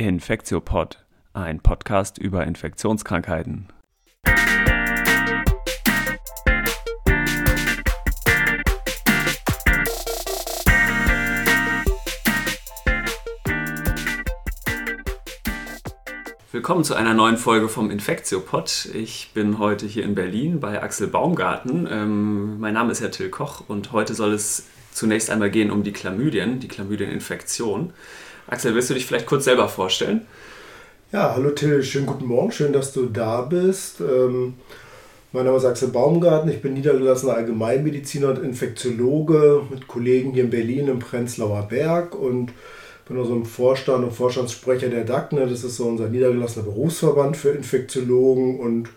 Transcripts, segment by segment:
Infektiopod, ein Podcast über Infektionskrankheiten. Willkommen zu einer neuen Folge vom Infektiopod. Ich bin heute hier in Berlin bei Axel Baumgarten. Ähm, mein Name ist ja Till Koch und heute soll es zunächst einmal gehen um die Chlamydien, die Chlamydieninfektion. Axel, willst du dich vielleicht kurz selber vorstellen? Ja, hallo Till, schönen guten Morgen, schön, dass du da bist. Ähm, mein Name ist Axel Baumgarten, ich bin niedergelassener Allgemeinmediziner und Infektiologe mit Kollegen hier in Berlin im Prenzlauer Berg und bin also im Vorstand und Vorstandssprecher der DACNE, das ist so unser niedergelassener Berufsverband für Infektiologen und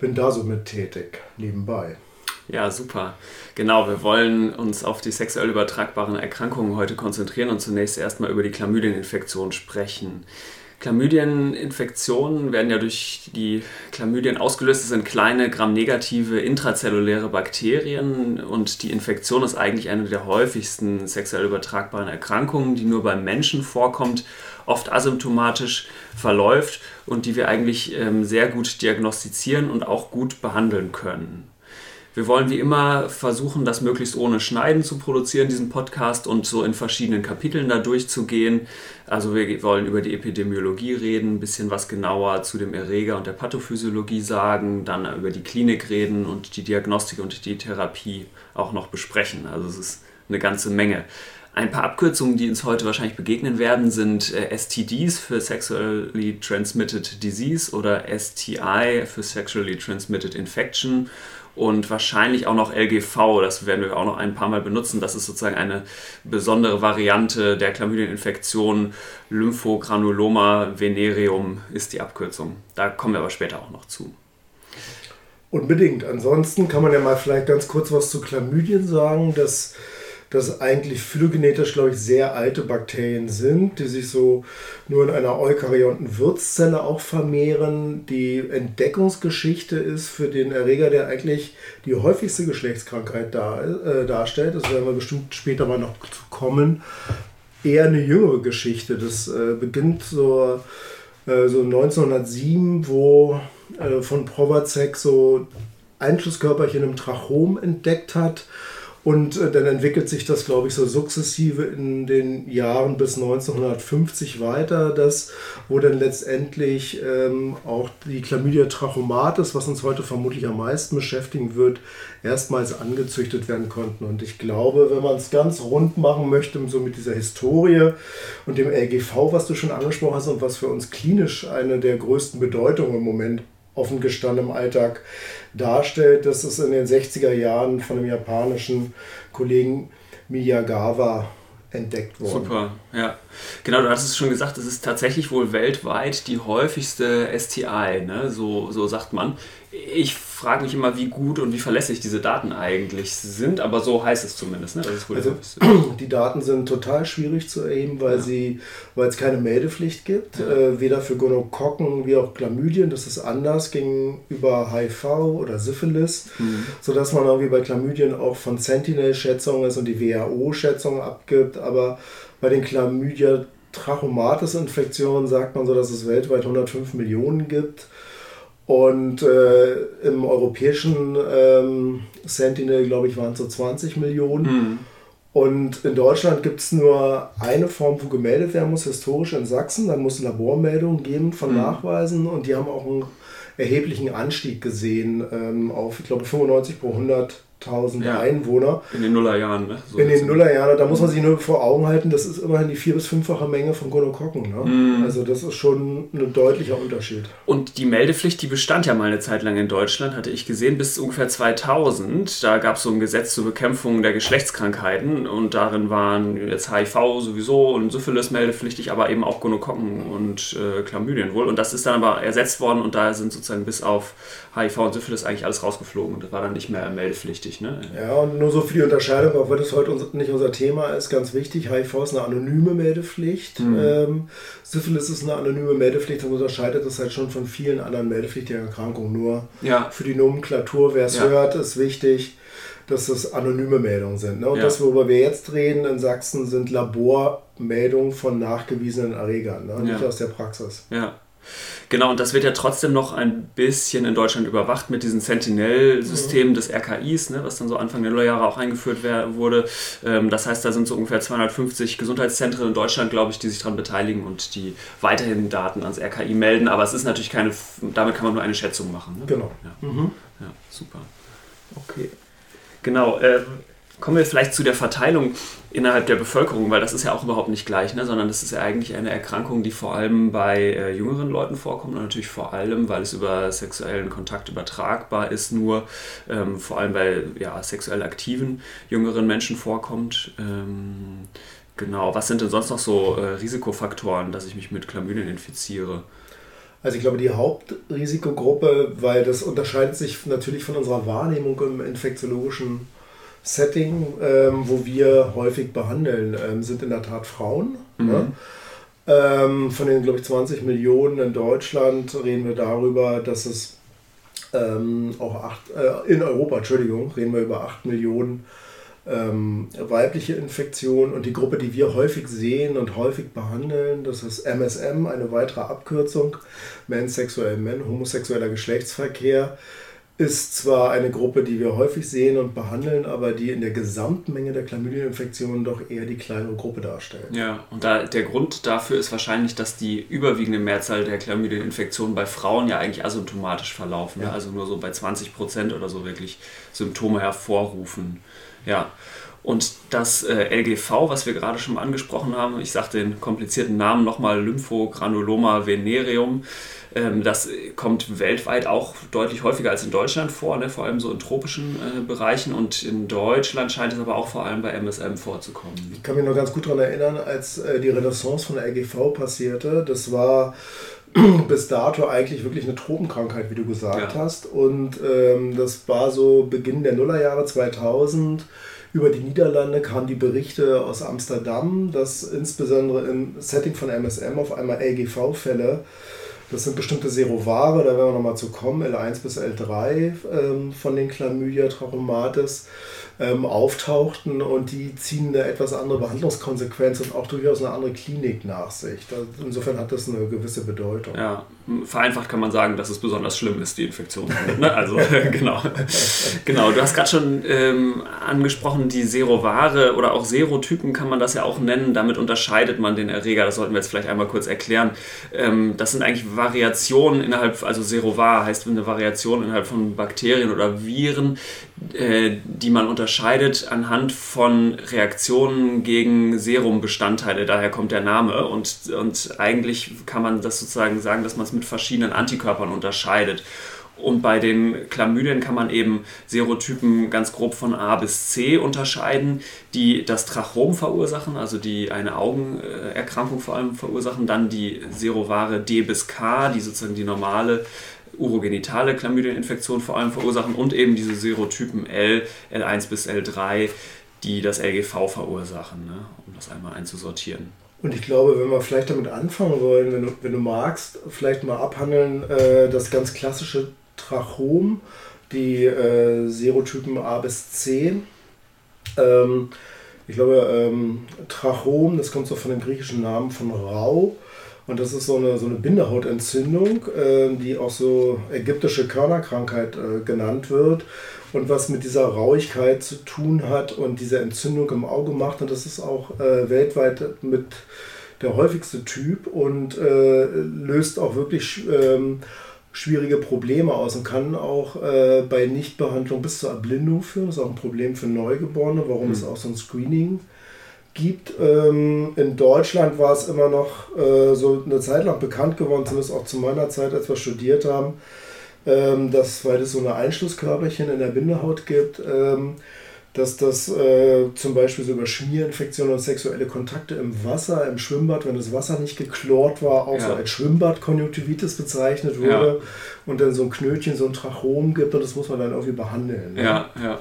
bin da so mit tätig, nebenbei. Ja, super. Genau, wir wollen uns auf die sexuell übertragbaren Erkrankungen heute konzentrieren und zunächst erstmal über die Chlamydieninfektion sprechen. Chlamydieninfektionen werden ja durch die Chlamydien ausgelöst. Das sind kleine gramnegative intrazelluläre Bakterien und die Infektion ist eigentlich eine der häufigsten sexuell übertragbaren Erkrankungen, die nur beim Menschen vorkommt, oft asymptomatisch verläuft und die wir eigentlich ähm, sehr gut diagnostizieren und auch gut behandeln können. Wir wollen wie immer versuchen, das möglichst ohne Schneiden zu produzieren, diesen Podcast und so in verschiedenen Kapiteln da durchzugehen. Also wir wollen über die Epidemiologie reden, ein bisschen was genauer zu dem Erreger und der Pathophysiologie sagen, dann über die Klinik reden und die Diagnostik und die Therapie auch noch besprechen. Also es ist eine ganze Menge. Ein paar Abkürzungen, die uns heute wahrscheinlich begegnen werden, sind äh, STDs für Sexually Transmitted Disease oder STI für Sexually Transmitted Infection und wahrscheinlich auch noch LGV, das werden wir auch noch ein paar Mal benutzen. Das ist sozusagen eine besondere Variante der Chlamydieninfektion. Lymphogranuloma venereum ist die Abkürzung. Da kommen wir aber später auch noch zu. Unbedingt. Ansonsten kann man ja mal vielleicht ganz kurz was zu Chlamydien sagen. Das dass eigentlich phylogenetisch, glaube ich, sehr alte Bakterien sind, die sich so nur in einer eukaryonten Wirtszelle auch vermehren. Die Entdeckungsgeschichte ist für den Erreger, der eigentlich die häufigste Geschlechtskrankheit dar, äh, darstellt, das werden wir bestimmt später mal noch zu kommen, eher eine jüngere Geschichte. Das äh, beginnt so, äh, so 1907, wo äh, von Provazek so Einschlusskörperchen im Trachom entdeckt hat und äh, dann entwickelt sich das, glaube ich, so sukzessive in den Jahren bis 1950 weiter, das, wo dann letztendlich ähm, auch die Chlamydia trachomatis, was uns heute vermutlich am meisten beschäftigen wird, erstmals angezüchtet werden konnten. Und ich glaube, wenn man es ganz rund machen möchte, so mit dieser Historie und dem LGV, was du schon angesprochen hast und was für uns klinisch eine der größten Bedeutungen im Moment offen gestanden im Alltag darstellt. Das ist in den 60er Jahren von dem japanischen Kollegen Miyagawa entdeckt worden. Super, ja. Genau, du hast es schon gesagt, es ist tatsächlich wohl weltweit die häufigste STI, ne? so, so sagt man. Ich frage mich immer, wie gut und wie verlässlich diese Daten eigentlich sind, aber so heißt es zumindest. Ne? also, die Daten sind total schwierig zu erheben, weil, ja. sie, weil es keine Meldepflicht gibt, ja. äh, weder für Gonokokken wie auch Chlamydien, das ist anders gegenüber HIV oder Syphilis, mhm. sodass man irgendwie bei Chlamydien auch von Sentinel-Schätzungen ist und die WHO-Schätzungen abgibt, aber bei den Chlamydia Trachomatis-Infektionen sagt man so, dass es weltweit 105 Millionen gibt. Und äh, im europäischen ähm, Sentinel, glaube ich, waren es so 20 Millionen. Mhm. Und in Deutschland gibt es nur eine Form, wo gemeldet werden muss, historisch in Sachsen. Dann muss Labormeldungen geben von mhm. Nachweisen und die haben auch einen erheblichen Anstieg gesehen ähm, auf, ich glaube, 95 pro 100 1000 ja. Einwohner. In den Nullerjahren, ne? So in den Nullerjahren, da muss man sich nur vor Augen halten, das ist immerhin die vier- bis fünffache Menge von Gonokokken. Ne? Mm. Also das ist schon ein deutlicher Unterschied. Und die Meldepflicht, die bestand ja mal eine Zeit lang in Deutschland, hatte ich gesehen, bis ungefähr 2000. Da gab es so ein Gesetz zur Bekämpfung der Geschlechtskrankheiten und darin waren jetzt HIV sowieso und Syphilis meldepflichtig, aber eben auch Gonokokken und äh, Chlamydien wohl. Und das ist dann aber ersetzt worden und da sind sozusagen bis auf HIV und Syphilis eigentlich alles rausgeflogen und das war dann nicht mehr meldepflichtig. Ne? Ja, und nur so für die Unterscheidung, auch wenn das heute nicht unser Thema ist, ganz wichtig. HIV ist eine anonyme Meldepflicht. Mhm. Ähm, Syphilis ist eine anonyme Meldepflicht und unterscheidet das halt schon von vielen anderen meldepflichtigen Erkrankungen. Nur ja. für die Nomenklatur, wer es ja. hört, ist wichtig. dass das anonyme Meldungen sind. Ne? Und ja. das, worüber wir jetzt reden in Sachsen, sind Labormeldungen von nachgewiesenen Erregern, ne? nicht aus der Praxis. Ja. Genau, und das wird ja trotzdem noch ein bisschen in Deutschland überwacht mit diesem Sentinel-System mhm. des RKIs, ne, was dann so Anfang der Nullerjahre auch eingeführt wurde. Ähm, das heißt, da sind so ungefähr 250 Gesundheitszentren in Deutschland, glaube ich, die sich daran beteiligen und die weiterhin Daten ans RKI melden. Aber es ist natürlich keine, damit kann man nur eine Schätzung machen. Ne? Genau. Ja. Mhm. ja, super. Okay. Genau. Ähm, Kommen wir vielleicht zu der Verteilung innerhalb der Bevölkerung, weil das ist ja auch überhaupt nicht gleich, ne? sondern das ist ja eigentlich eine Erkrankung, die vor allem bei äh, jüngeren Leuten vorkommt und natürlich vor allem, weil es über sexuellen Kontakt übertragbar ist, nur ähm, vor allem bei ja, sexuell aktiven jüngeren Menschen vorkommt. Ähm, genau, was sind denn sonst noch so äh, Risikofaktoren, dass ich mich mit Chlamydien infiziere? Also ich glaube, die Hauptrisikogruppe, weil das unterscheidet sich natürlich von unserer Wahrnehmung im infektiologischen Setting, ähm, wo wir häufig behandeln, ähm, sind in der Tat Frauen. Mhm. Ne? Ähm, von den, glaube ich, 20 Millionen in Deutschland reden wir darüber, dass es ähm, auch acht, äh, in Europa, Entschuldigung, reden wir über 8 Millionen ähm, weibliche Infektionen. Und die Gruppe, die wir häufig sehen und häufig behandeln, das ist MSM, eine weitere Abkürzung, Men, sexuell Men, homosexueller Geschlechtsverkehr ist zwar eine Gruppe, die wir häufig sehen und behandeln, aber die in der Gesamtmenge der Chlamydieninfektionen doch eher die kleinere Gruppe darstellt. Ja, und da, der Grund dafür ist wahrscheinlich, dass die überwiegende Mehrzahl der Chlamydieninfektionen bei Frauen ja eigentlich asymptomatisch verlaufen. Ja. Also nur so bei 20 Prozent oder so wirklich Symptome hervorrufen. Ja. Und das äh, LGV, was wir gerade schon angesprochen haben, ich sage den komplizierten Namen nochmal, Lymphogranuloma venereum, das kommt weltweit auch deutlich häufiger als in Deutschland vor, ne? vor allem so in tropischen äh, Bereichen. Und in Deutschland scheint es aber auch vor allem bei MSM vorzukommen. Ich kann mich noch ganz gut daran erinnern, als äh, die Renaissance von der LGV passierte. Das war bis dato eigentlich wirklich eine Tropenkrankheit, wie du gesagt ja. hast. Und ähm, das war so Beginn der Nullerjahre 2000. Über die Niederlande kamen die Berichte aus Amsterdam, dass insbesondere im Setting von MSM auf einmal LGV-Fälle das sind bestimmte Serovare, da werden wir nochmal zu kommen, L1 bis L3 ähm, von den Chlamydia trachomatis ähm, auftauchten und die ziehen eine etwas andere Behandlungskonsequenz und auch durchaus eine andere Klinik nach sich. insofern hat das eine gewisse Bedeutung. Ja, vereinfacht kann man sagen, dass es besonders schlimm ist, die Infektion. ne? Also genau. genau, du hast gerade schon ähm, angesprochen, die Serovare oder auch Serotypen kann man das ja auch nennen. Damit unterscheidet man den Erreger. Das sollten wir jetzt vielleicht einmal kurz erklären. Ähm, das sind eigentlich Variationen innerhalb, also Serovar heißt eine Variation innerhalb von Bakterien oder Viren, äh, die man unterscheidet anhand von Reaktionen gegen Serumbestandteile. Daher kommt der Name. Und, und eigentlich kann man das sozusagen sagen, dass man es mit verschiedenen Antikörpern unterscheidet. Und bei den Chlamydien kann man eben Serotypen ganz grob von A bis C unterscheiden, die das Trachom verursachen, also die eine Augenerkrankung vor allem verursachen. Dann die Serovare D bis K, die sozusagen die normale urogenitale Chlamydieninfektion vor allem verursachen und eben diese Serotypen L, L1 bis L3, die das LGV verursachen, ne? um das einmal einzusortieren. Und ich glaube, wenn wir vielleicht damit anfangen wollen, wenn du, wenn du magst, vielleicht mal abhandeln, äh, das ganz klassische Trachom, die äh, Serotypen A bis C. Ähm, ich glaube, ähm, Trachom, das kommt so von dem griechischen Namen von Rau. Und das ist so eine, so eine Bindehautentzündung, äh, die auch so ägyptische Körnerkrankheit äh, genannt wird. Und was mit dieser Rauigkeit zu tun hat und diese Entzündung im Auge macht. Und das ist auch äh, weltweit mit der häufigste Typ und äh, löst auch wirklich ähm, schwierige Probleme aus und kann auch äh, bei Nichtbehandlung bis zur Erblindung führen. Das ist auch ein Problem für Neugeborene, warum mhm. es auch so ein Screening gibt gibt. Ähm, in Deutschland war es immer noch äh, so eine Zeit lang bekannt geworden, zumindest auch zu meiner Zeit, als wir studiert haben, ähm, dass, weil es so eine Einschlusskörperchen in der Bindehaut gibt, ähm, dass das äh, zum Beispiel so über Schmierinfektionen und sexuelle Kontakte im Wasser, im Schwimmbad, wenn das Wasser nicht geklort war, auch ja. so als Schwimmbadkonjunktivitis bezeichnet wurde ja. und dann so ein Knötchen, so ein Trachom gibt und das muss man dann irgendwie behandeln. Ne? Ja, ja.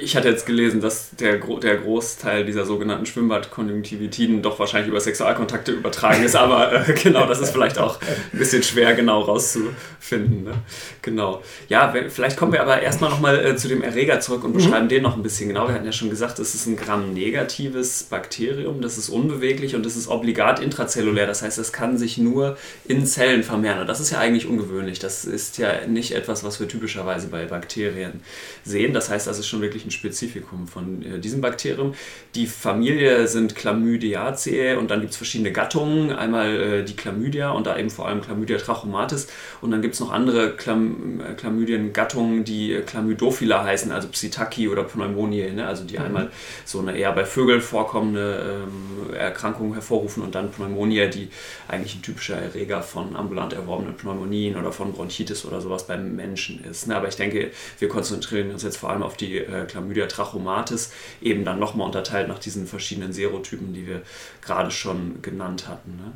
Ich hatte jetzt gelesen, dass der, der Großteil dieser sogenannten Schwimmbadkonjunktivitiden doch wahrscheinlich über Sexualkontakte übertragen ist, aber äh, genau, das ist vielleicht auch ein bisschen schwer genau rauszufinden. Ne? Genau. Ja, vielleicht kommen wir aber erstmal nochmal äh, zu dem Erreger zurück und mhm. beschreiben mhm. den noch ein bisschen genau. Wir hatten ja schon gesagt, es ist ein gramnegatives Bakterium, das ist unbeweglich und das ist obligat intrazellulär. Das heißt, es kann sich nur in Zellen vermehren. Und das ist ja eigentlich ungewöhnlich. Das ist ja nicht etwas, was wir typischerweise bei Bakterien sehen. Das heißt, das ist schon wirklich ein Spezifikum von äh, diesem Bakterium. Die Familie sind Chlamydiaceae und dann gibt es verschiedene Gattungen. Einmal äh, die Chlamydia und da eben vor allem Chlamydia trachomatis. Und dann gibt es noch andere Chlam äh, Chlamydien-Gattungen, die Chlamydophila heißen, also Psittacci oder Pneumoniae, ne? also die mhm. einmal so eine eher bei Vögeln vorkommende ähm, Erkrankung hervorrufen und dann Pneumonia, die eigentlich ein typischer Erreger von ambulant erworbenen Pneumonien oder von Bronchitis oder sowas beim Menschen ist. Ne? Aber ich denke, wir konzentrieren uns jetzt vor allem auf die äh, Chlamydia trachomatis, eben dann nochmal unterteilt nach diesen verschiedenen Serotypen, die wir gerade schon genannt hatten. Ne?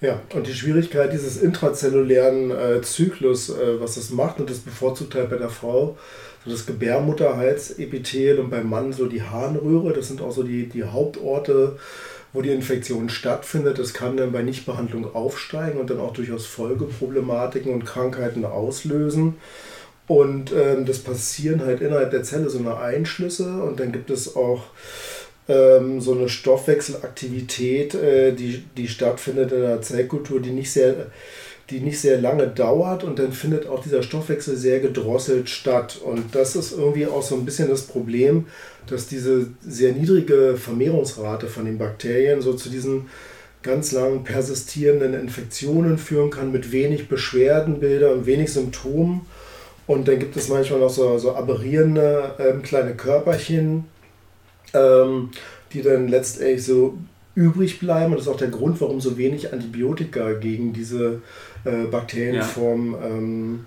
Ja, und die Schwierigkeit dieses intrazellulären äh, Zyklus, äh, was das macht, und das bevorzugt halt bei der Frau, so das Gebärmutterhalsepithel und beim Mann so die Harnröhre, das sind auch so die, die Hauptorte, wo die Infektion stattfindet. Das kann dann bei Nichtbehandlung aufsteigen und dann auch durchaus Folgeproblematiken und Krankheiten auslösen. Und ähm, das passieren halt innerhalb der Zelle so eine Einschlüsse und dann gibt es auch ähm, so eine Stoffwechselaktivität, äh, die, die stattfindet in der Zellkultur, die nicht sehr die nicht sehr lange dauert und dann findet auch dieser Stoffwechsel sehr gedrosselt statt. Und das ist irgendwie auch so ein bisschen das Problem, dass diese sehr niedrige Vermehrungsrate von den Bakterien so zu diesen ganz langen persistierenden Infektionen führen kann mit wenig Beschwerdenbildern, wenig Symptomen und dann gibt es manchmal noch so, so aberrierende ähm, kleine Körperchen, ähm, die dann letztendlich so übrig bleiben. Und das ist auch der Grund, warum so wenig Antibiotika gegen diese äh, Bakterienform ja. ähm,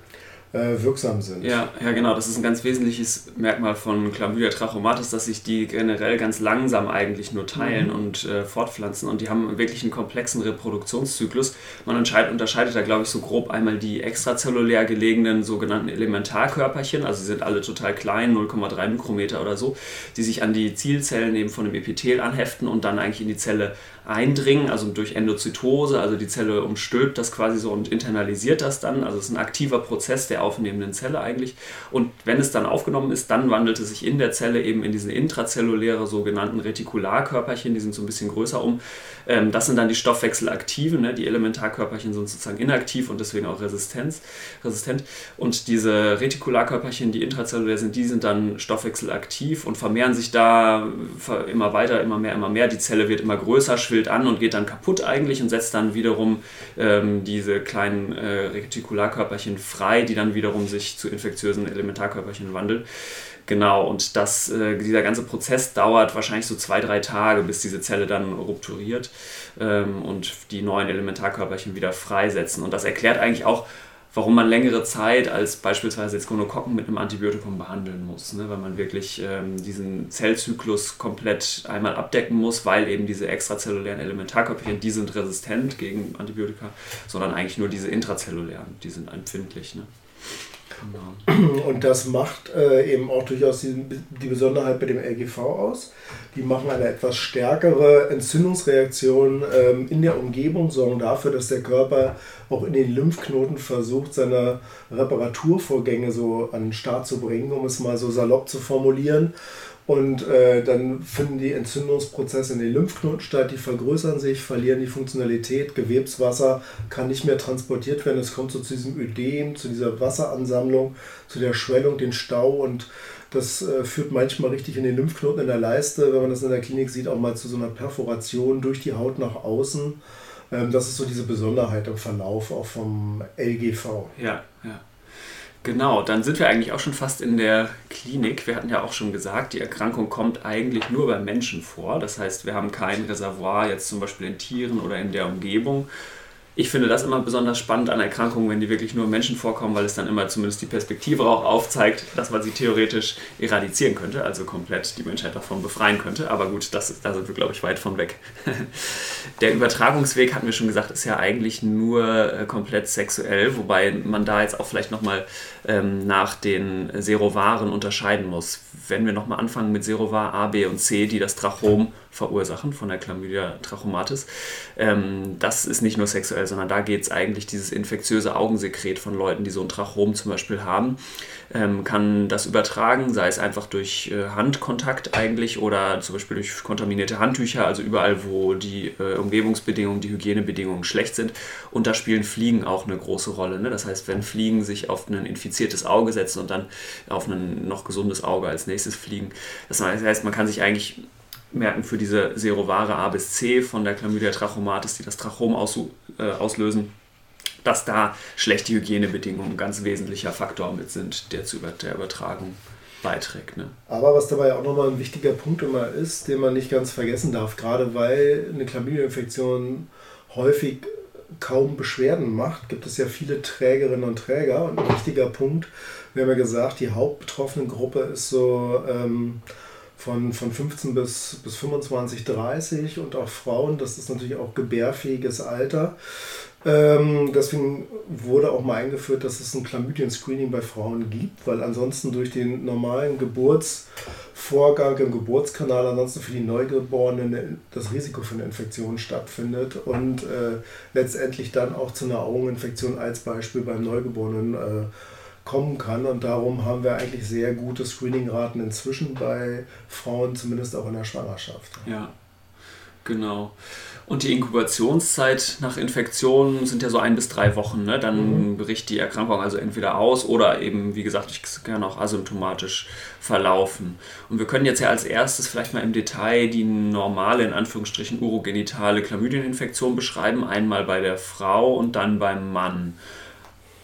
äh, wirksam sind. Ja, ja, genau. Das ist ein ganz wesentliches Merkmal von Chlamydia trachomatis, dass sich die generell ganz langsam eigentlich nur teilen mhm. und äh, fortpflanzen. Und die haben wirklich einen komplexen Reproduktionszyklus. Man unterscheidet da, glaube ich, so grob einmal die extrazellulär gelegenen sogenannten Elementarkörperchen, also sie sind alle total klein, 0,3 Mikrometer oder so, die sich an die Zielzellen eben von dem Epithel anheften und dann eigentlich in die Zelle eindringen, also durch Endozytose, also die Zelle umstülpt das quasi so und internalisiert das dann. Also es ist ein aktiver Prozess der aufnehmenden Zelle eigentlich. Und wenn es dann aufgenommen ist, dann wandelt es sich in der Zelle eben in diese intrazelluläre sogenannten Retikularkörperchen, die sind so ein bisschen größer um. Ähm, das sind dann die Stoffwechselaktiven, ne? die Elementarkörperchen sind sozusagen inaktiv und deswegen auch Resistenz, resistent. Und diese Retikularkörperchen, die intrazellulär sind, die sind dann stoffwechselaktiv und vermehren sich da immer weiter, immer mehr, immer mehr. Die Zelle wird immer größer, schwillt an und geht dann kaputt eigentlich und setzt dann wiederum ähm, diese kleinen äh, Retikularkörperchen frei, die dann wiederum sich zu infektiösen Elementarkörperchen wandeln. Genau, und das, äh, dieser ganze Prozess dauert wahrscheinlich so zwei, drei Tage, bis diese Zelle dann rupturiert ähm, und die neuen Elementarkörperchen wieder freisetzen. Und das erklärt eigentlich auch, warum man längere Zeit als beispielsweise jetzt Gonokokken mit einem Antibiotikum behandeln muss, ne? weil man wirklich ähm, diesen Zellzyklus komplett einmal abdecken muss, weil eben diese extrazellulären Elementarkörperchen, die sind resistent gegen Antibiotika, sondern eigentlich nur diese intrazellulären, die sind empfindlich. Ne? Und das macht äh, eben auch durchaus die, die Besonderheit bei dem LGV aus. Die machen eine etwas stärkere Entzündungsreaktion ähm, in der Umgebung, sorgen dafür, dass der Körper auch in den Lymphknoten versucht, seine Reparaturvorgänge so an den Start zu bringen, um es mal so salopp zu formulieren. Und äh, dann finden die Entzündungsprozesse in den Lymphknoten statt, die vergrößern sich, verlieren die Funktionalität, Gewebswasser kann nicht mehr transportiert werden, es kommt so zu diesem Ödem, zu dieser Wasseransammlung, zu der Schwellung, den Stau und das äh, führt manchmal richtig in den Lymphknoten in der Leiste, wenn man das in der Klinik sieht, auch mal zu so einer Perforation durch die Haut nach außen. Ähm, das ist so diese Besonderheit im Verlauf auch vom LGV. Ja, ja. Genau, dann sind wir eigentlich auch schon fast in der Klinik. Wir hatten ja auch schon gesagt, die Erkrankung kommt eigentlich nur beim Menschen vor. Das heißt, wir haben kein Reservoir jetzt zum Beispiel in Tieren oder in der Umgebung. ich finde das immer besonders spannend an Erkrankungen, wenn die wirklich nur Menschen vorkommen, weil es dann immer zumindest die Perspektive auch aufzeigt, dass man sie theoretisch eradizieren könnte, also komplett die Menschheit davon befreien könnte. Aber gut, das, da sind wir, glaube ich, weit von weg. Der Übertragungsweg, hatten wir schon gesagt, ist ja eigentlich nur äh, komplett sexuell, wobei man da jetzt auch vielleicht nochmal ähm, nach den Serovaren unterscheiden muss. Wenn wir nochmal anfangen mit Serovar A, B und C, die das Trachom verursachen von der Chlamydia trachomatis. Ähm, das ist nicht nur sexuell, sondern da geht es eigentlich dieses infektiöse Augensekret von Leuten, die so ein Trachom zum Beispiel haben, ähm, kann das übertragen, sei es einfach durch äh, Handkontakt eigentlich oder zum Beispiel durch kontaminierte Handtücher, also überall, wo die äh, Umgebungsbedingungen, die Hygienebedingungen schlecht sind. Und da spielen Fliegen auch eine große Rolle. Ne? Das heißt, wenn Fliegen sich auf ein infiziertes Auge setzen und dann auf ein noch gesundes Auge als nächstes fliegen, das heißt, man kann sich eigentlich merken für diese Serovare A bis C von der Chlamydia trachomatis, die das Trachom äh, auslösen, dass da schlechte Hygienebedingungen ein ganz wesentlicher Faktor mit sind, der zu der Übertragung beiträgt. Ne? Aber was dabei auch nochmal ein wichtiger Punkt immer ist, den man nicht ganz vergessen darf, gerade weil eine Chlamydia-Infektion häufig kaum Beschwerden macht, gibt es ja viele Trägerinnen und Träger. Und ein wichtiger Punkt, wir haben ja gesagt, die hauptbetroffene Gruppe ist so ähm, von, von 15 bis, bis 25, 30 und auch Frauen. Das ist natürlich auch gebärfähiges Alter. Ähm, deswegen wurde auch mal eingeführt, dass es ein Chlamydien-Screening bei Frauen gibt, weil ansonsten durch den normalen Geburtsvorgang im Geburtskanal ansonsten für die Neugeborenen das Risiko für eine Infektion stattfindet und äh, letztendlich dann auch zu einer Augeninfektion als Beispiel beim Neugeborenen äh, kommen kann. Und darum haben wir eigentlich sehr gute Screening-Raten inzwischen bei Frauen, zumindest auch in der Schwangerschaft. Ja, genau. Und die Inkubationszeit nach Infektion sind ja so ein bis drei Wochen. Ne? Dann mhm. bricht die Erkrankung also entweder aus oder eben, wie gesagt, ich kann auch asymptomatisch verlaufen. Und wir können jetzt ja als erstes vielleicht mal im Detail die normale, in Anführungsstrichen, urogenitale Chlamydieninfektion beschreiben. Einmal bei der Frau und dann beim Mann.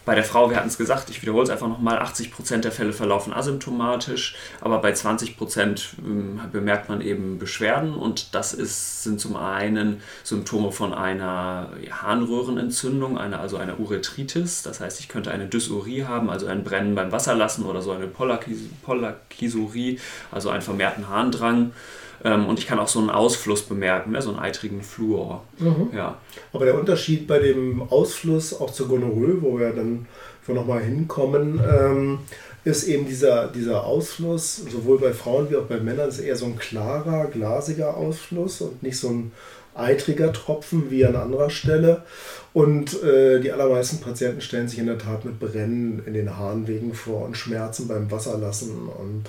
Bei der Frau, wir hatten es gesagt, ich wiederhole es einfach nochmal, 80% der Fälle verlaufen asymptomatisch, aber bei 20% ähm, bemerkt man eben Beschwerden und das ist, sind zum einen Symptome von einer Harnröhrenentzündung, eine, also einer Urethritis, das heißt, ich könnte eine Dysurie haben, also ein Brennen beim Wasserlassen oder so eine Polakisurie, also einen vermehrten Harndrang. Ähm, und ich kann auch so einen Ausfluss bemerken, ne? so einen eitrigen Fluor. Mhm. Ja. Aber der Unterschied bei dem Ausfluss auch zur Gonorrhoe, wo wir dann nochmal hinkommen, ähm, ist eben dieser, dieser Ausfluss, sowohl bei Frauen wie auch bei Männern, ist eher so ein klarer, glasiger Ausfluss und nicht so ein eitriger Tropfen wie an anderer Stelle. Und äh, die allermeisten Patienten stellen sich in der Tat mit Brennen in den Harnwegen vor und Schmerzen beim Wasserlassen und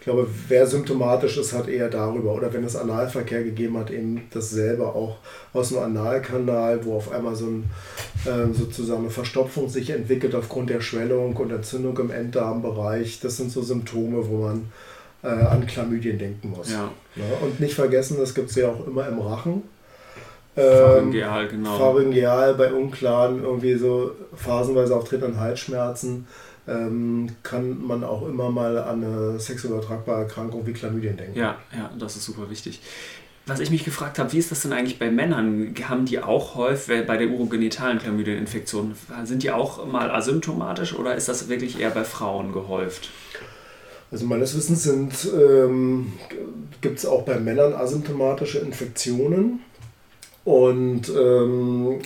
ich glaube, wer symptomatisch ist, hat eher darüber, oder wenn es Analverkehr gegeben hat, eben dasselbe auch aus dem Analkanal, wo auf einmal so ein, äh, sozusagen eine Verstopfung sich entwickelt aufgrund der Schwellung und Entzündung im Enddarmbereich. Das sind so Symptome, wo man äh, an Chlamydien denken muss. Ja. Ja, und nicht vergessen, das gibt es ja auch immer im Rachen. Pharyngeal, genau. Pharyngeal bei unklaren, irgendwie so phasenweise auftretenden Halsschmerzen ähm, kann man auch immer mal an eine sexuell übertragbare Erkrankung wie Chlamydien denken. Ja, ja, das ist super wichtig. Was ich mich gefragt habe, wie ist das denn eigentlich bei Männern? Haben die auch häufig bei der urogenitalen Chlamydieninfektion, sind die auch mal asymptomatisch oder ist das wirklich eher bei Frauen gehäuft? Also meines Wissens ähm, gibt es auch bei Männern asymptomatische Infektionen. Und ähm,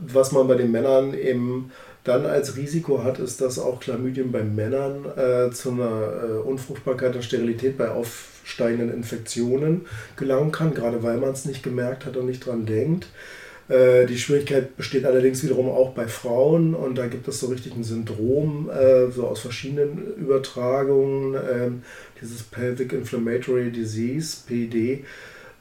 was man bei den Männern eben dann als Risiko hat, ist, dass auch Chlamydien bei Männern äh, zu einer äh, Unfruchtbarkeit und Sterilität bei aufsteigenden Infektionen gelangen kann, gerade weil man es nicht gemerkt hat und nicht dran denkt. Äh, die Schwierigkeit besteht allerdings wiederum auch bei Frauen und da gibt es so richtig ein Syndrom, äh, so aus verschiedenen Übertragungen, ähm, dieses Pelvic Inflammatory Disease, PD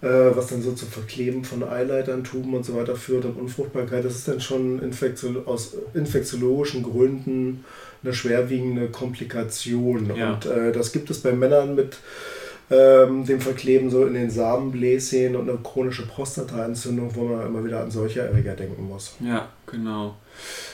was dann so zu Verkleben von Eileitern, Tuben und so weiter führt und Unfruchtbarkeit. Das ist dann schon Infektion, aus infektiologischen Gründen eine schwerwiegende Komplikation. Ja. Und äh, das gibt es bei Männern mit ähm, dem Verkleben so in den Samenbläschen und eine chronische Prostataentzündung, wo man immer wieder an solche Erreger denken muss. Ja, genau.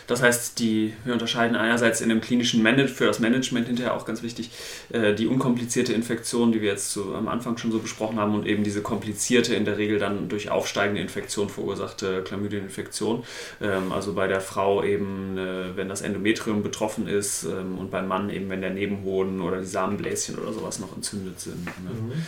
Das heißt, die, wir unterscheiden einerseits in dem klinischen Management, für das Management hinterher auch ganz wichtig, äh, die unkomplizierte Infektion, die wir jetzt so am Anfang schon so besprochen haben, und eben diese komplizierte, in der Regel dann durch aufsteigende Infektion verursachte Chlamydieninfektion. Ähm, also bei der Frau eben, äh, wenn das Endometrium betroffen ist ähm, und beim Mann eben, wenn der Nebenhoden oder die Samenbläschen oder sowas noch entzündet sind. Ne? Mhm.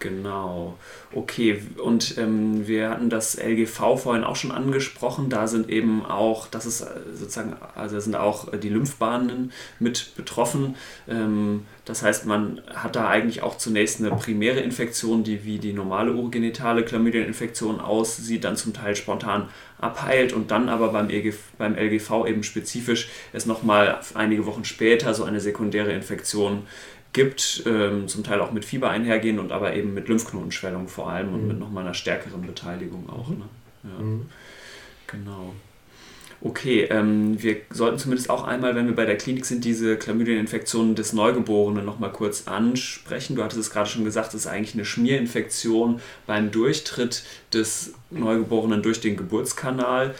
Genau. Okay, und ähm, wir hatten das LGV vorhin auch schon angesprochen. Da sind eben auch, das ist äh, sozusagen, also sind auch die Lymphbahnen mit betroffen. Ähm, das heißt, man hat da eigentlich auch zunächst eine primäre Infektion, die wie die normale urogenitale Chlamydieninfektion aussieht, dann zum Teil spontan abheilt und dann aber beim, EG, beim LGV eben spezifisch es nochmal einige Wochen später so eine sekundäre Infektion gibt, ähm, zum Teil auch mit Fieber einhergehen und aber eben mit Lymphknotenschwellung vor allem und mhm. mit nochmal einer stärkeren Beteiligung auch. Mhm. Ne? Ja. Mhm. Genau. Okay, ähm, wir sollten zumindest auch einmal, wenn wir bei der Klinik sind, diese Chlamydieninfektion des Neugeborenen nochmal kurz ansprechen. Du hattest es gerade schon gesagt, es ist eigentlich eine Schmierinfektion beim Durchtritt des Neugeborenen durch den Geburtskanal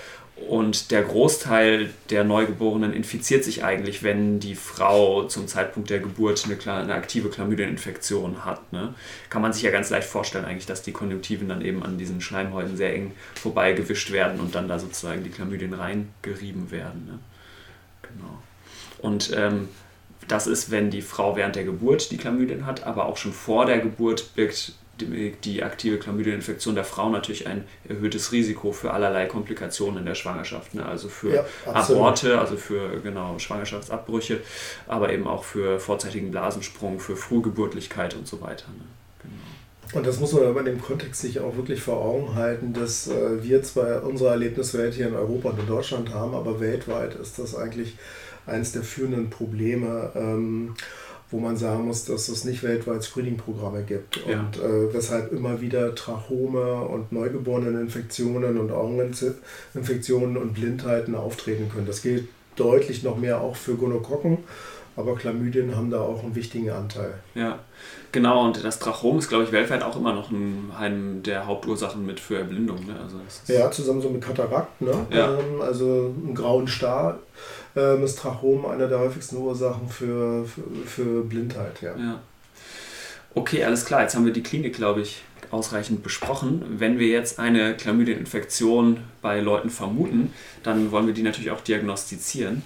und der Großteil der Neugeborenen infiziert sich eigentlich, wenn die Frau zum Zeitpunkt der Geburt eine, eine aktive Chlamydieninfektion hat. Ne? Kann man sich ja ganz leicht vorstellen, eigentlich, dass die Konjunktiven dann eben an diesen Schleimhäuten sehr eng vorbeigewischt werden und dann da sozusagen die Chlamydien reingerieben werden. Ne? Genau. Und ähm, das ist, wenn die Frau während der Geburt die Chlamydien hat, aber auch schon vor der Geburt birgt die, aktive Chlamydieninfektion der Frau natürlich ein erhöhtes Risiko für allerlei Komplikationen in der Schwangerschaft. Ne? Also für ja, Aborte, also für genau Schwangerschaftsabbrüche, aber eben auch für vorzeitigen Blasensprung, für Frühgeburtlichkeit und so weiter. Ne? Genau. Und das muss man aber in dem Kontext sich auch wirklich vor Augen halten, dass äh, wir zwar unsere Erlebniswelt hier in Europa und in Deutschland haben, aber weltweit ist das eigentlich eines der führenden Probleme. Ähm, wo man sagen muss, dass es nicht weltweit Screening-Programme gibt ja. und äh, weshalb immer wieder Trachome und Neugeboreneninfektionen und Augeninfektionen und Blindheiten auftreten können. Das gilt deutlich noch mehr auch für Gonokokken, aber Chlamydien haben da auch einen wichtigen Anteil. Ja, genau. Und das Trachom ist, glaube ich, weltweit auch immer noch ein, eine der Hauptursachen mit für Erblindung. Ne? Also ja, zusammen so mit Katarakt, ne? Ja. Ähm, also einen grauen Star ähm, ist Trachom eine der häufigsten Ursachen für, für, für Blindheit. Ja. ja. Okay, alles klar. Jetzt haben wir die Klinik, glaube ich, ausreichend besprochen. Wenn wir jetzt eine Chlamydieninfektion bei Leuten vermuten, dann wollen wir die natürlich auch diagnostizieren.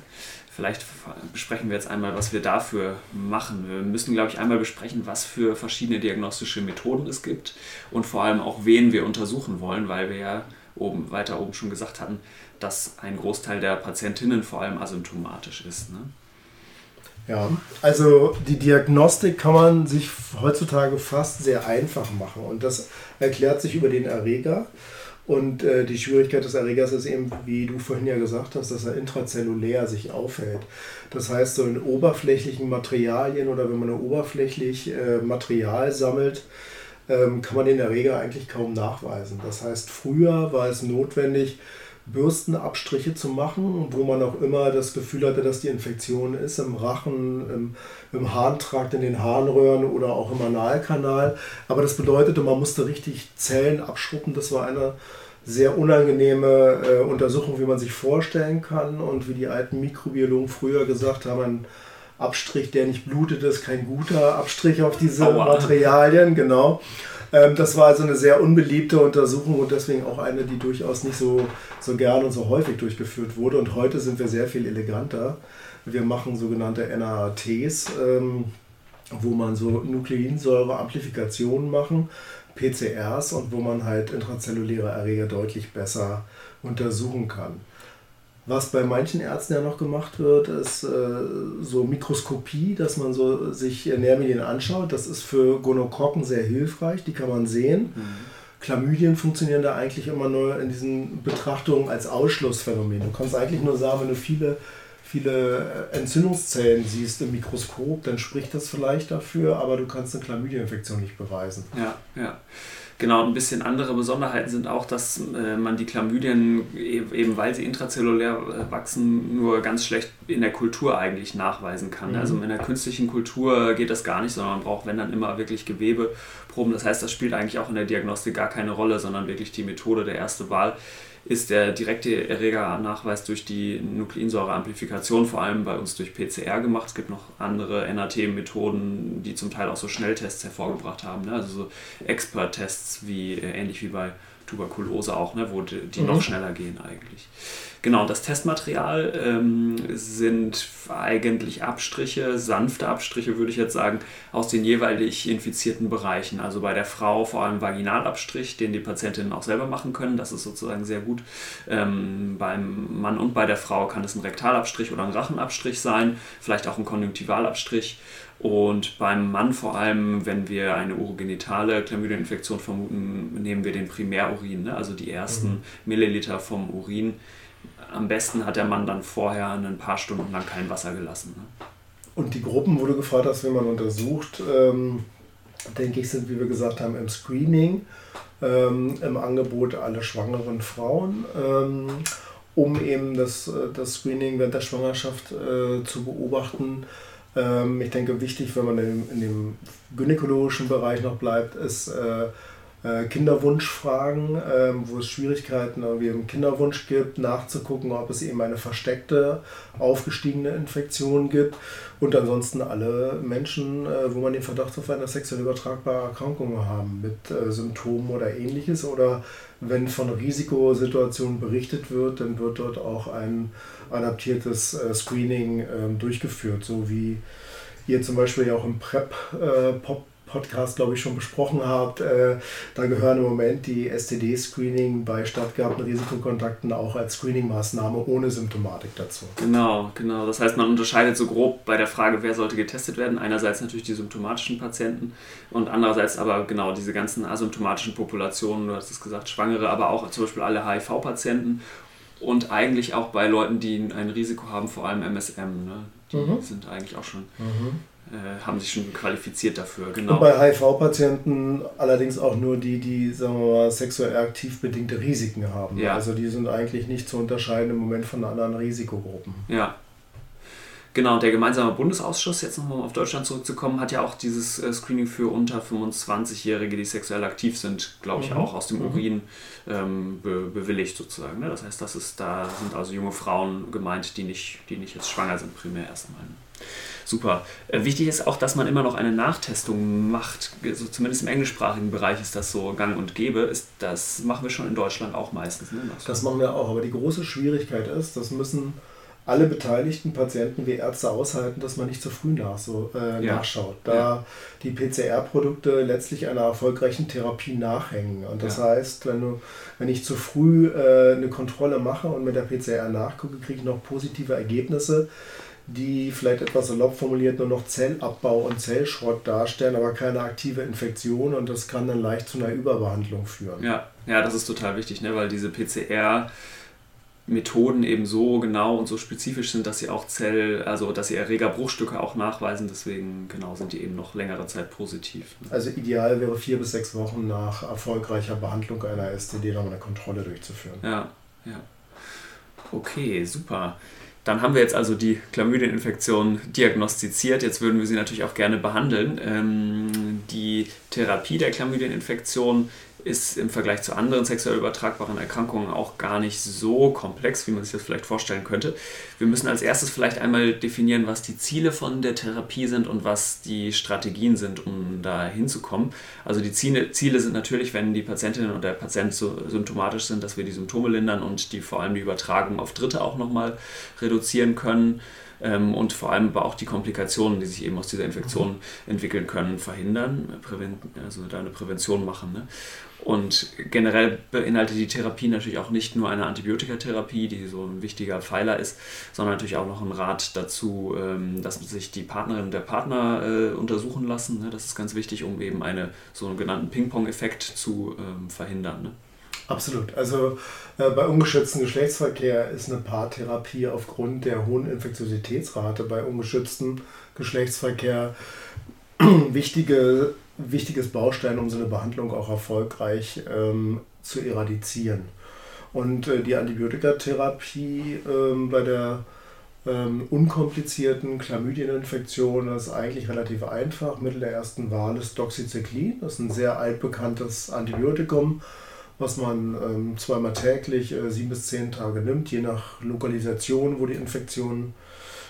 Vielleicht besprechen wir jetzt einmal, was wir dafür machen. Wir müssen, glaube ich, einmal besprechen, was für verschiedene diagnostische Methoden es gibt und vor allem auch, wen wir untersuchen wollen, weil wir ja oben, weiter oben schon gesagt hatten, dass ein Großteil der Patientinnen vor allem asymptomatisch ist. Ne? Ja, also die Diagnostik kann man sich heutzutage fast sehr einfach machen und das erklärt sich über den Erreger. Und äh, die Schwierigkeit des Erregers ist eben, wie du vorhin ja gesagt hast, dass er intrazellulär sich aufhält. Das heißt, so in oberflächlichen Materialien oder wenn man oberflächlich äh, Material sammelt, ähm, kann man den Erreger eigentlich kaum nachweisen. Das heißt, früher war es notwendig, Bürstenabstriche zu machen, wo man auch immer das Gefühl hatte, dass die Infektion ist, im Rachen, im, im Harntrakt, in den Harnröhren oder auch im Analkanal. Aber das bedeutete, man musste richtig Zellen abschruppen. Das war eine sehr unangenehme äh, Untersuchung, wie man sich vorstellen kann und wie die alten Mikrobiologen früher gesagt haben, ein Abstrich, der nicht blutet, ist kein guter Abstrich auf diese Aua. Materialien, genau. Ähm, das war also eine sehr unbeliebte Untersuchung und deswegen auch eine, die durchaus nicht so, so gern und so häufig durchgeführt wurde. Und heute sind wir sehr viel eleganter. Wir machen sogenannte NAATs, ähm, wo man so Nukleinsäure-Amplifikationen machen, PCRs und wo man halt intrazelluläre Erreger deutlich besser untersuchen kann. Was bei manchen Ärzten ja noch gemacht wird, ist äh, so Mikroskopie, dass man so sich Nährmedien anschaut. Das ist für Gonokokken sehr hilfreich, die kann man sehen. Mhm. Chlamydien funktionieren da eigentlich immer nur in diesen Betrachtungen als Ausschlussphänomen. Du kannst eigentlich nur sagen, wenn du viele, viele Entzündungszellen siehst im Mikroskop, dann spricht das vielleicht dafür, aber du kannst eine Chlamydieninfektion nicht beweisen. Ja, ja. Genau, ein bisschen andere Besonderheiten sind auch, dass äh, man die Chlamydien, e-, eben weil sie intrazellulär äh, wachsen, nur ganz schlecht in der Kultur eigentlich nachweisen kann. Mhm. Also in der künstlichen Kultur geht das gar nicht, sondern man braucht, wenn dann immer wirklich Gewebeproben. Das heißt, das spielt eigentlich auch in der Diagnostik gar keine Rolle, sondern wirklich die Methode der erste Wahl ist der direkte Erregernachweis durch die Nukleinsäureamplifikation vor allem bei uns durch PCR gemacht. Es gibt noch andere NAT-Methoden, die zum Teil auch so Schnelltests hervorgebracht haben. Ne? Also so Expert-Tests, wie, äh, ähnlich wie bei Tuberkulose auch, ne? wo die, die mhm. noch schneller gehen eigentlich. Genau, das Testmaterial ähm, sind eigentlich Abstriche, sanfte Abstriche würde ich jetzt sagen, aus den jeweilig infizierten Bereichen. Also bei der Frau vor allem Vaginalabstrich, den die Patientinnen auch selber machen können. Das ist sozusagen sehr gut. Ähm, beim Mann und bei der Frau kann es ein Rektalabstrich oder ein Rachenabstrich sein, vielleicht auch ein Konjunktivalabstrich. Und beim Mann vor allem, wenn wir eine urogenitale Chlamydieninfektion vermuten, nehmen wir den Primärurin, ne? also die ersten mhm. Milliliter vom Urin am besten hat der Mann dann vorher ein paar Stunden lang kein Wasser gelassen. Ne? Und die Gruppen, wo du gefragt hast, wie man untersucht, ähm, denke ich, sind, wie wir gesagt haben, im Screening, ähm, im Angebot alle schwangeren Frauen, ähm, um eben das, das Screening während der Schwangerschaft äh, zu beobachten. Ähm, ich denke, wichtig, wenn man in, in, dem gynäkologischen Bereich noch bleibt, ist, äh, äh, Kinderwunschfragen, ähm, wo es Schwierigkeiten irgendwie im Kinderwunsch gibt, nachzugucken, ob es eben eine versteckte, aufgestiegene Infektion gibt. Und ansonsten alle Menschen, äh, wo man den Verdacht auf eine sexuell übertragbare Erkrankung haben, mit äh, Symptomen oder ähnliches. Oder wenn von Risikosituationen berichtet wird, dann wird dort auch ein adaptiertes Screening ähm, durchgeführt, so wie ihr zum Beispiel ja auch im PrEP-Pop Podcast, glaube ich, schon besprochen habt. Äh, da gehören im Moment die STD-Screening bei stattgehabten Risikokontakten auch als Screening-Maßnahme ohne Symptomatik dazu. Genau, genau. Das heißt, man unterscheidet so grob bei der Frage, wer sollte getestet werden. Einerseits natürlich die symptomatischen Patienten und andererseits aber genau diese ganzen asymptomatischen Populationen, du hast es gesagt, Schwangere, aber auch zum Beispiel alle HIV-Patienten und eigentlich auch bei Leuten, die ein Risiko haben, vor allem MSM. Ne? Die mhm. sind eigentlich auch schon mhm. Äh, haben sich schon qualifiziert dafür, genau. Und bei HIV-Patienten allerdings auch nur die, die, sagen wir mal, sexuell aktiv bedingte Risiken haben. Ja. Also die sind eigentlich nicht zu unterscheiden im Moment von anderen Risikogruppen. Ja. Genau, der gemeinsame Bundesausschuss, jetzt nochmal auf Deutschland zurückzukommen, hat ja auch dieses äh, Screening für unter 25-Jährige, die sexuell aktiv sind, glaube ich, mhm. auch aus dem mhm. Urin ähm, be bewilligt sozusagen. Ne? Das heißt, das ist, da sind also junge Frauen gemeint, die nicht, die nicht jetzt schwanger sind, primär erstmal. Super. Äh, wichtig ist auch, dass man immer noch eine Nachtestung macht. Also zumindest im englischsprachigen Bereich ist das so gang und gäbe. Ist, das machen wir schon in Deutschland auch meistens. Ne? Das machen wir auch. Aber die große Schwierigkeit ist, das müssen alle beteiligten Patienten wie Ärzte aushalten, dass man nicht zu früh nach, so, äh, ja. nachschaut, da ja. die PCR-Produkte letztlich einer erfolgreichen Therapie nachhängen. Und das ja. heißt, wenn, du, wenn ich zu früh äh, eine Kontrolle mache und mit der PCR nachgucke, kriege ich noch positive Ergebnisse, die vielleicht etwas salopp formuliert nur noch Zellabbau und Zellschrott darstellen, aber keine aktive Infektion und das kann dann leicht zu einer Überbehandlung führen. Ja, ja das ist total wichtig, ne? weil diese PCR Methoden eben so genau und so spezifisch sind, dass sie auch Zell, also dass sie Erregerbruchstücke auch nachweisen, deswegen genau sind die eben noch längere Zeit positiv. Ne? Also ideal wäre vier bis sechs Wochen nach erfolgreicher Behandlung einer STD noch eine Kontrolle durchzuführen. Ja, ja. Okay, super. Dann haben wir jetzt also die Chlamydieninfektion diagnostiziert. Jetzt würden wir sie natürlich auch gerne behandeln. Ähm, die Therapie der Chlamydieninfektion ist im Vergleich zu anderen sexuell übertragbaren Erkrankungen auch gar nicht so komplex, wie man sich das vielleicht vorstellen könnte. Wir müssen als erstes vielleicht einmal definieren, was die Ziele von der Therapie sind und was die Strategien sind, um da hinzukommen. Also die Ziele, sind natürlich, wenn die Patientin und der Patient so symptomatisch sind, dass wir die Symptome lindern und die vor allem die Übertragung auf Dritte auch nochmal reduzieren können ähm, und vor allem aber auch die Komplikationen, die sich eben aus dieser Infektion mhm. entwickeln können, verhindern, also da eine Prävention machen. Ne? Und generell beinhaltet die Therapie natürlich auch nicht nur eine Antibiotikatherapie, die so ein wichtiger Pfeiler ist, sondern natürlich auch noch ein Rat dazu, ähm, dass sich die Partnerin und der Partner äh, untersuchen lassen. Ne? Das ist ganz wichtig, um eben einen sogenannten Ping-Pong-Effekt zu ähm, verhindern. Ne? Absolut. Also äh, bei ungeschütztem Geschlechtsverkehr ist eine Paartherapie aufgrund der hohen Infektiositätsrate bei ungeschütztem Geschlechtsverkehr wichtige wichtiges Baustein, um so eine Behandlung auch erfolgreich ähm, zu eradizieren. Und äh, die Antibiotikatherapie ähm, bei der ähm, unkomplizierten Chlamydieninfektion ist eigentlich relativ einfach. Mittel der ersten Wahl ist Doxycyclin. Das ist ein sehr altbekanntes Antibiotikum, was man ähm, zweimal täglich äh, sieben bis zehn Tage nimmt, je nach Lokalisation, wo die Infektion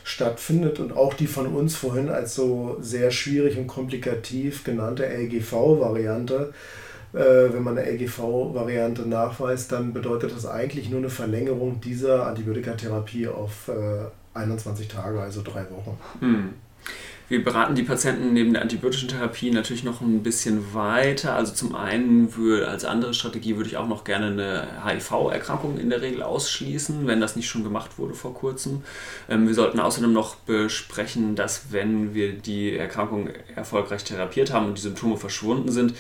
stattfindet. Und auch die von uns vorhin als so sehr schwierig und komplikativ genannte LGV-Variante äh, wenn man eine LGV-Variante nachweist, dann bedeutet das eigentlich nur eine Verlängerung dieser Antibiotikatherapie auf 21 äh, Tage, also drei Wochen. Hm. Wir beraten die Patienten neben der antibiotischen Therapie natürlich noch ein bisschen weiter. Also zum einen würde, als andere Strategie würde ich auch noch gerne eine HIV-Erkrankung in der Regel ausschließen, wenn das nicht schon gemacht wurde vor kurzem. Ähm, wir sollten außerdem noch besprechen, dass wenn wir die Erkrankung erfolgreich therapiert haben und die Symptome verschwunden sind,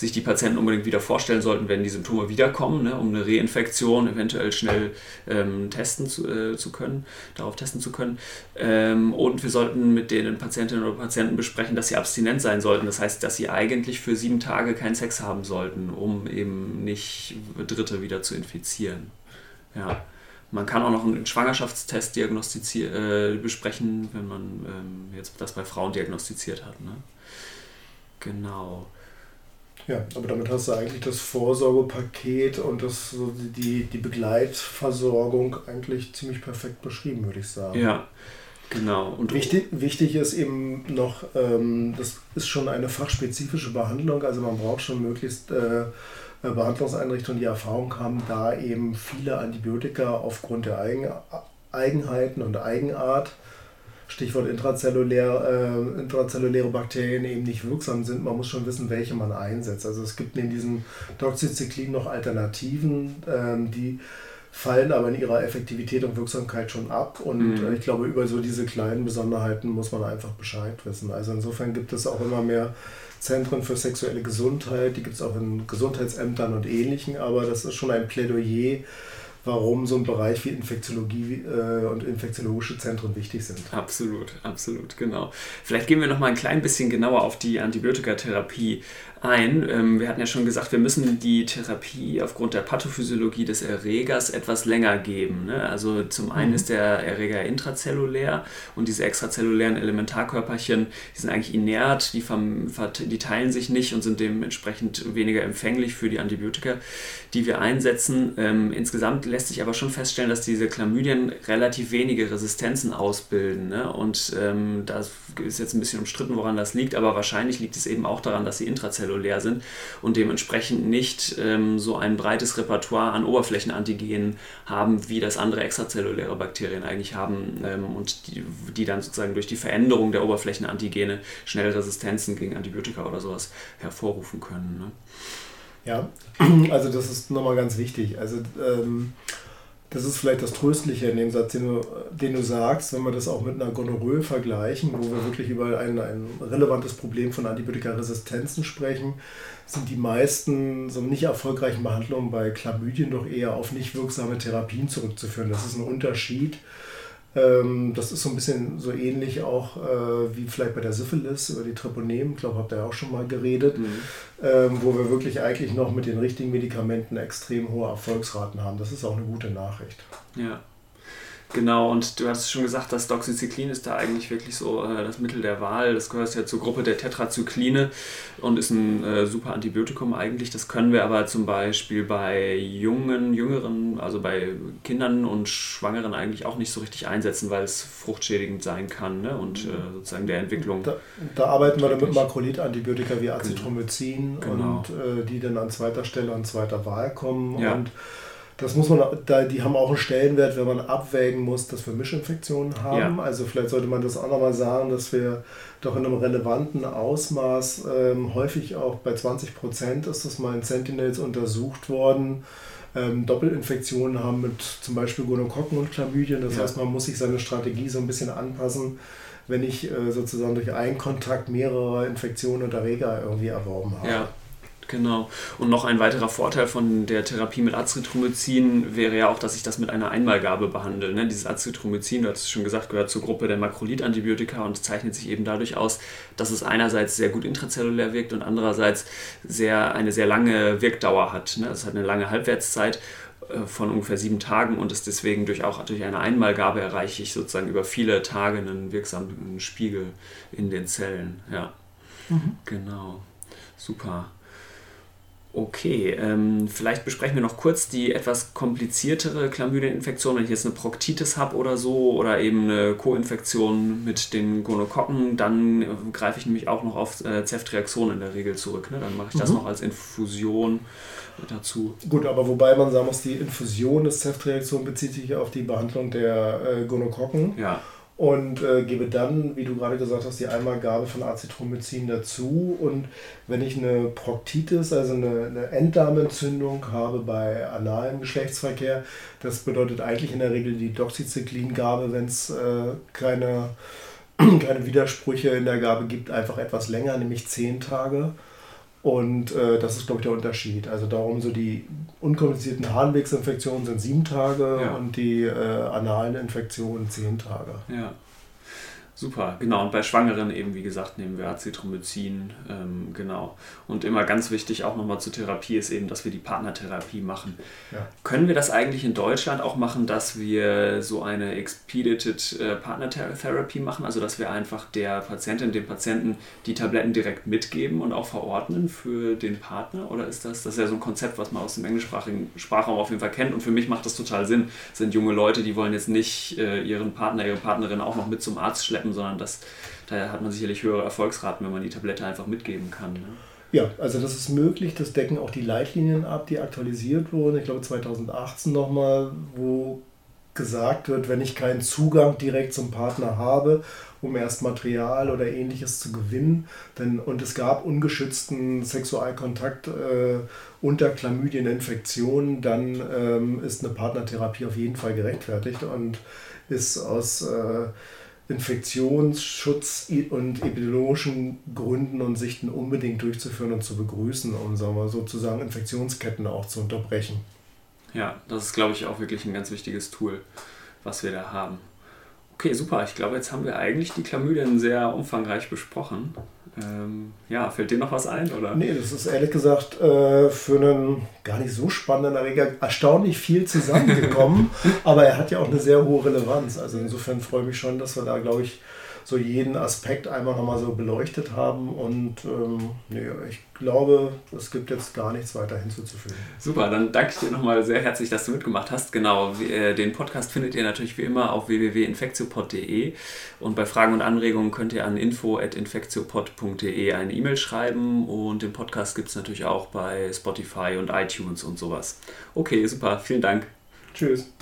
sich die Patienten unbedingt wieder vorstellen sollten, wenn die Symptome wiederkommen, ne, um eine Reinfektion eventuell schnell ähm, testen zu, äh, zu, können, darauf testen zu können. Ähm, und wir sollten mit den Patientinnen oder Patienten besprechen, dass sie abstinent sein sollten. Das heißt, dass sie eigentlich für sieben Tage keinen Sex haben sollten, um eben nicht Dritte wieder zu infizieren. Ja. Man kann auch noch einen Schwangerschaftstest äh, besprechen, wenn man ähm, jetzt das bei Frauen diagnostiziert hat. Ne? Genau. Ja, aber damit hast du eigentlich das Vorsorgepaket und das, so die, die Begleitversorgung eigentlich ziemlich perfekt beschrieben, würde ich sagen. Ja, genau. Und wichtig, wichtig ist eben noch, ähm, das ist schon eine fachspezifische Behandlung, also man braucht schon möglichst äh, Behandlungseinrichtungen, die Erfahrung haben, da eben viele Antibiotika aufgrund der Eigen, Eigenheiten und Eigenart Stichwort intrazellulär, äh, intrazelluläre Bakterien eben nicht wirksam sind. Man muss schon wissen, welche man einsetzt. Also es gibt neben diesem Doxycyclin noch Alternativen, ähm, die fallen aber in ihrer Effektivität und Wirksamkeit schon ab. Und mhm. äh, ich glaube, über so diese kleinen Besonderheiten muss man einfach Bescheid wissen. Also insofern gibt es auch immer mehr Zentren für sexuelle Gesundheit, die gibt es auch in Gesundheitsämtern und ähnlichen, aber das ist schon ein Plädoyer warum so ein Bereich wie Infektiologie äh, und infektiologische Zentren wichtig sind. Absolut, absolut, genau. Vielleicht gehen wir noch mal ein klein bisschen genauer auf die Antibiotikatherapie ein. Ähm, wir hatten ja schon gesagt, wir müssen die Therapie aufgrund der Pathophysiologie des Erregers etwas länger geben. Ne? Also zum einen mhm. ist der Erreger intrazellulär und diese extrazellulären Elementarkörperchen, die sind eigentlich inert, die, die teilen sich nicht und sind dementsprechend weniger empfänglich für die Antibiotika, die wir einsetzen. Ähm, insgesamt lässt sich aber schon feststellen, dass diese Chlamydien relativ wenige Resistenzen ausbilden. Ne? Und ähm, das ist jetzt ein bisschen umstritten, woran das liegt, aber wahrscheinlich liegt es eben auch daran, dass sie intrazellulär zellulär sind und dementsprechend nicht ähm, so ein breites Repertoire an Oberflächenantigenen haben, wie das andere extrazelluläre Bakterien eigentlich haben ähm, und die, die dann sozusagen durch die Veränderung der Oberflächenantigene schnell Resistenzen gegen Antibiotika oder sowas hervorrufen können. Ne? Ja, also das ist nochmal ganz wichtig. Also ähm, das ist vielleicht das Tröstliche in dem Satz, den du, den du sagst, wenn wir das auch mit einer Gonorrhoe vergleichen, wo wir wirklich über ein, ein relevantes Problem von Antibiotikaresistenzen sprechen, sind die meisten so nicht erfolgreichen Behandlungen bei Chlamydien doch eher auf nicht wirksame Therapien zurückzuführen. Das ist ein Unterschied das ist so ein bisschen so ähnlich auch äh, wie vielleicht bei der Syphilis über die Treponemen, ich glaube, habt ihr ja auch schon mal geredet, mhm. ähm, wo wir wirklich eigentlich noch mit den richtigen Medikamenten extrem hohe Erfolgsraten haben. Das ist auch eine gute Nachricht. Ja. Genau, und du hast schon gesagt, das Doxycyclin ist da eigentlich wirklich so äh, das Mittel der Wahl. Das gehört ja zur Gruppe der Tetrazykline und ist ein äh, super Antibiotikum eigentlich. Das können wir aber zum Beispiel bei jungen, jüngeren, also bei Kindern und Schwangeren eigentlich auch nicht so richtig einsetzen, weil es fruchtschädigend sein kann ne? und äh, sozusagen der Entwicklung. Da, da arbeiten wir dann mit Makrolid-Antibiotika wie genau. Azithromycin genau. und äh, die dann an zweiter Stelle, an zweiter Wahl kommen. Ja. Und das muss man, da, die haben auch einen Stellenwert, wenn man abwägen muss, dass wir Mischinfektionen haben. Ja. Also vielleicht sollte man das auch nochmal sagen, dass wir doch in einem relevanten Ausmaß, ähm, häufig auch bei 20 Prozent ist das mal in Sentinels untersucht worden, ähm, Doppelinfektionen haben mit zum Beispiel Gonokokken und Chlamydien. Das ja. heißt, man muss sich seine Strategie so ein bisschen anpassen, wenn ich äh, sozusagen durch einen Kontakt mehrere Infektionen und Erreger irgendwie erworben habe. Ja Genau. Und noch ein weiterer Vorteil von der Therapie mit Azithromycin wäre ja auch, dass ich das mit einer Einmalgabe behandle. Ne? Dieses Azithromycin, du hast es schon gesagt, gehört zur Gruppe der Makrolidantibiotika und zeichnet sich eben dadurch aus, dass es einerseits sehr gut intrazellulär wirkt und andererseits sehr, eine sehr lange Wirkdauer hat. Ne? Es hat eine lange Halbwertszeit äh, von ungefähr sieben Tagen und ist deswegen durch auch durch eine Einmalgabe erreiche ich sozusagen über viele Tage einen wirksamen Spiegel in den Zellen. Ja, mhm. genau. Super. Okay, ähm, vielleicht besprechen wir noch kurz die etwas kompliziertere Chlamydieninfektion, wenn ich jetzt eine Proktitis habe oder so oder eben eine Co-Infektion mit den Gonokokken, dann äh, greife ich nämlich auch noch auf äh, Ceftriaxon in der Regel zurück. Ne? Dann mache ich das mhm. noch als Infusion dazu. Gut, aber wobei man sagen muss, die Infusion des Ceftriaxon bezieht sich auf die Behandlung der äh, Gonokokken. Ja und äh, gebe dann, wie du gerade gesagt hast, die Einmalgabe von Azithromycin dazu. Und wenn ich eine Proktitis, also eine, eine Enddarmentzündung habe bei analem Geschlechtsverkehr, das bedeutet eigentlich in der Regel die Doxycyclingabe, wenn es äh, keine, keine Widersprüche in der Gabe gibt, einfach etwas länger, nämlich zehn Tage. Und äh, das ist, glaube ich, der Unterschied. Also darum, so die unkomplizierten Harnwegsinfektionen sind sieben Tage ja. und die äh, analen Infektionen zehn Tage. Ja. Super, genau. Und bei Schwangeren eben, wie gesagt, nehmen wir Azithromycin, ähm, genau. Und immer ganz wichtig auch nochmal zur Therapie ist eben, dass wir die Partnertherapie machen. Ja. Können wir das eigentlich in Deutschland auch machen, dass wir so eine Expedited äh, Partnertherapie machen, also dass wir einfach der Patientin, dem Patienten die Tabletten direkt mitgeben und auch verordnen für den Partner? Oder ist das, das ist ja so ein Konzept, was man aus dem englischsprachigen Sprachraum auf jeden Fall kennt und für mich macht das total Sinn. Das sind junge Leute, die wollen jetzt nicht äh, ihren Partner, ihre Partnerin auch noch mit zum Arzt schleppen, Tabletten, sondern das, da hat man sicherlich höhere Erfolgsraten, wenn man die Tablette einfach mitgeben kann. Ne? Ja, also das ist möglich. Das decken auch die Leitlinien ab, die aktualisiert wurden. Ich glaube 2018 nochmal, wo gesagt wird, wenn ich keinen Zugang direkt zum Partner habe, um erst Material oder ähnliches zu gewinnen, denn, und es gab ungeschützten Sexualkontakt äh, unter Chlamydieninfektionen, dann ähm, ist eine Partnertherapie auf jeden Fall gerechtfertigt und ist aus äh, Infektionsschutz und epidemiologischen Gründen und Sichten unbedingt durchzuführen und zu begrüßen, um sagen wir, sozusagen Infektionsketten auch zu unterbrechen. Ja, das ist, glaube ich, auch wirklich ein ganz wichtiges Tool, was wir da haben. Okay, super. Ich glaube, jetzt haben wir eigentlich die Chlamydien sehr umfangreich besprochen. Ähm, ja, fällt dir noch was ein? Oder? Nee, das ist ehrlich gesagt äh, für einen gar nicht so spannenden Erreger erstaunlich viel zusammengekommen. aber er hat ja auch eine sehr hohe Relevanz. Also insofern freue ich mich schon, dass wir da, glaube ich, so jeden Aspekt einmal nochmal so beleuchtet haben. Und ähm, nee, ich glaube, es gibt jetzt gar nichts weiter hinzuzufügen. Super, dann danke ich dir nochmal sehr herzlich, dass du mitgemacht hast. Genau, äh, den Podcast findet ihr natürlich wie immer auf www.infektiopod.de und bei Fragen und Anregungen könnt ihr an info.infektiopod.de eine E-Mail schreiben und den Podcast gibt es natürlich auch bei Spotify und iTunes und sowas. Okay, super, vielen Dank. Tschüss.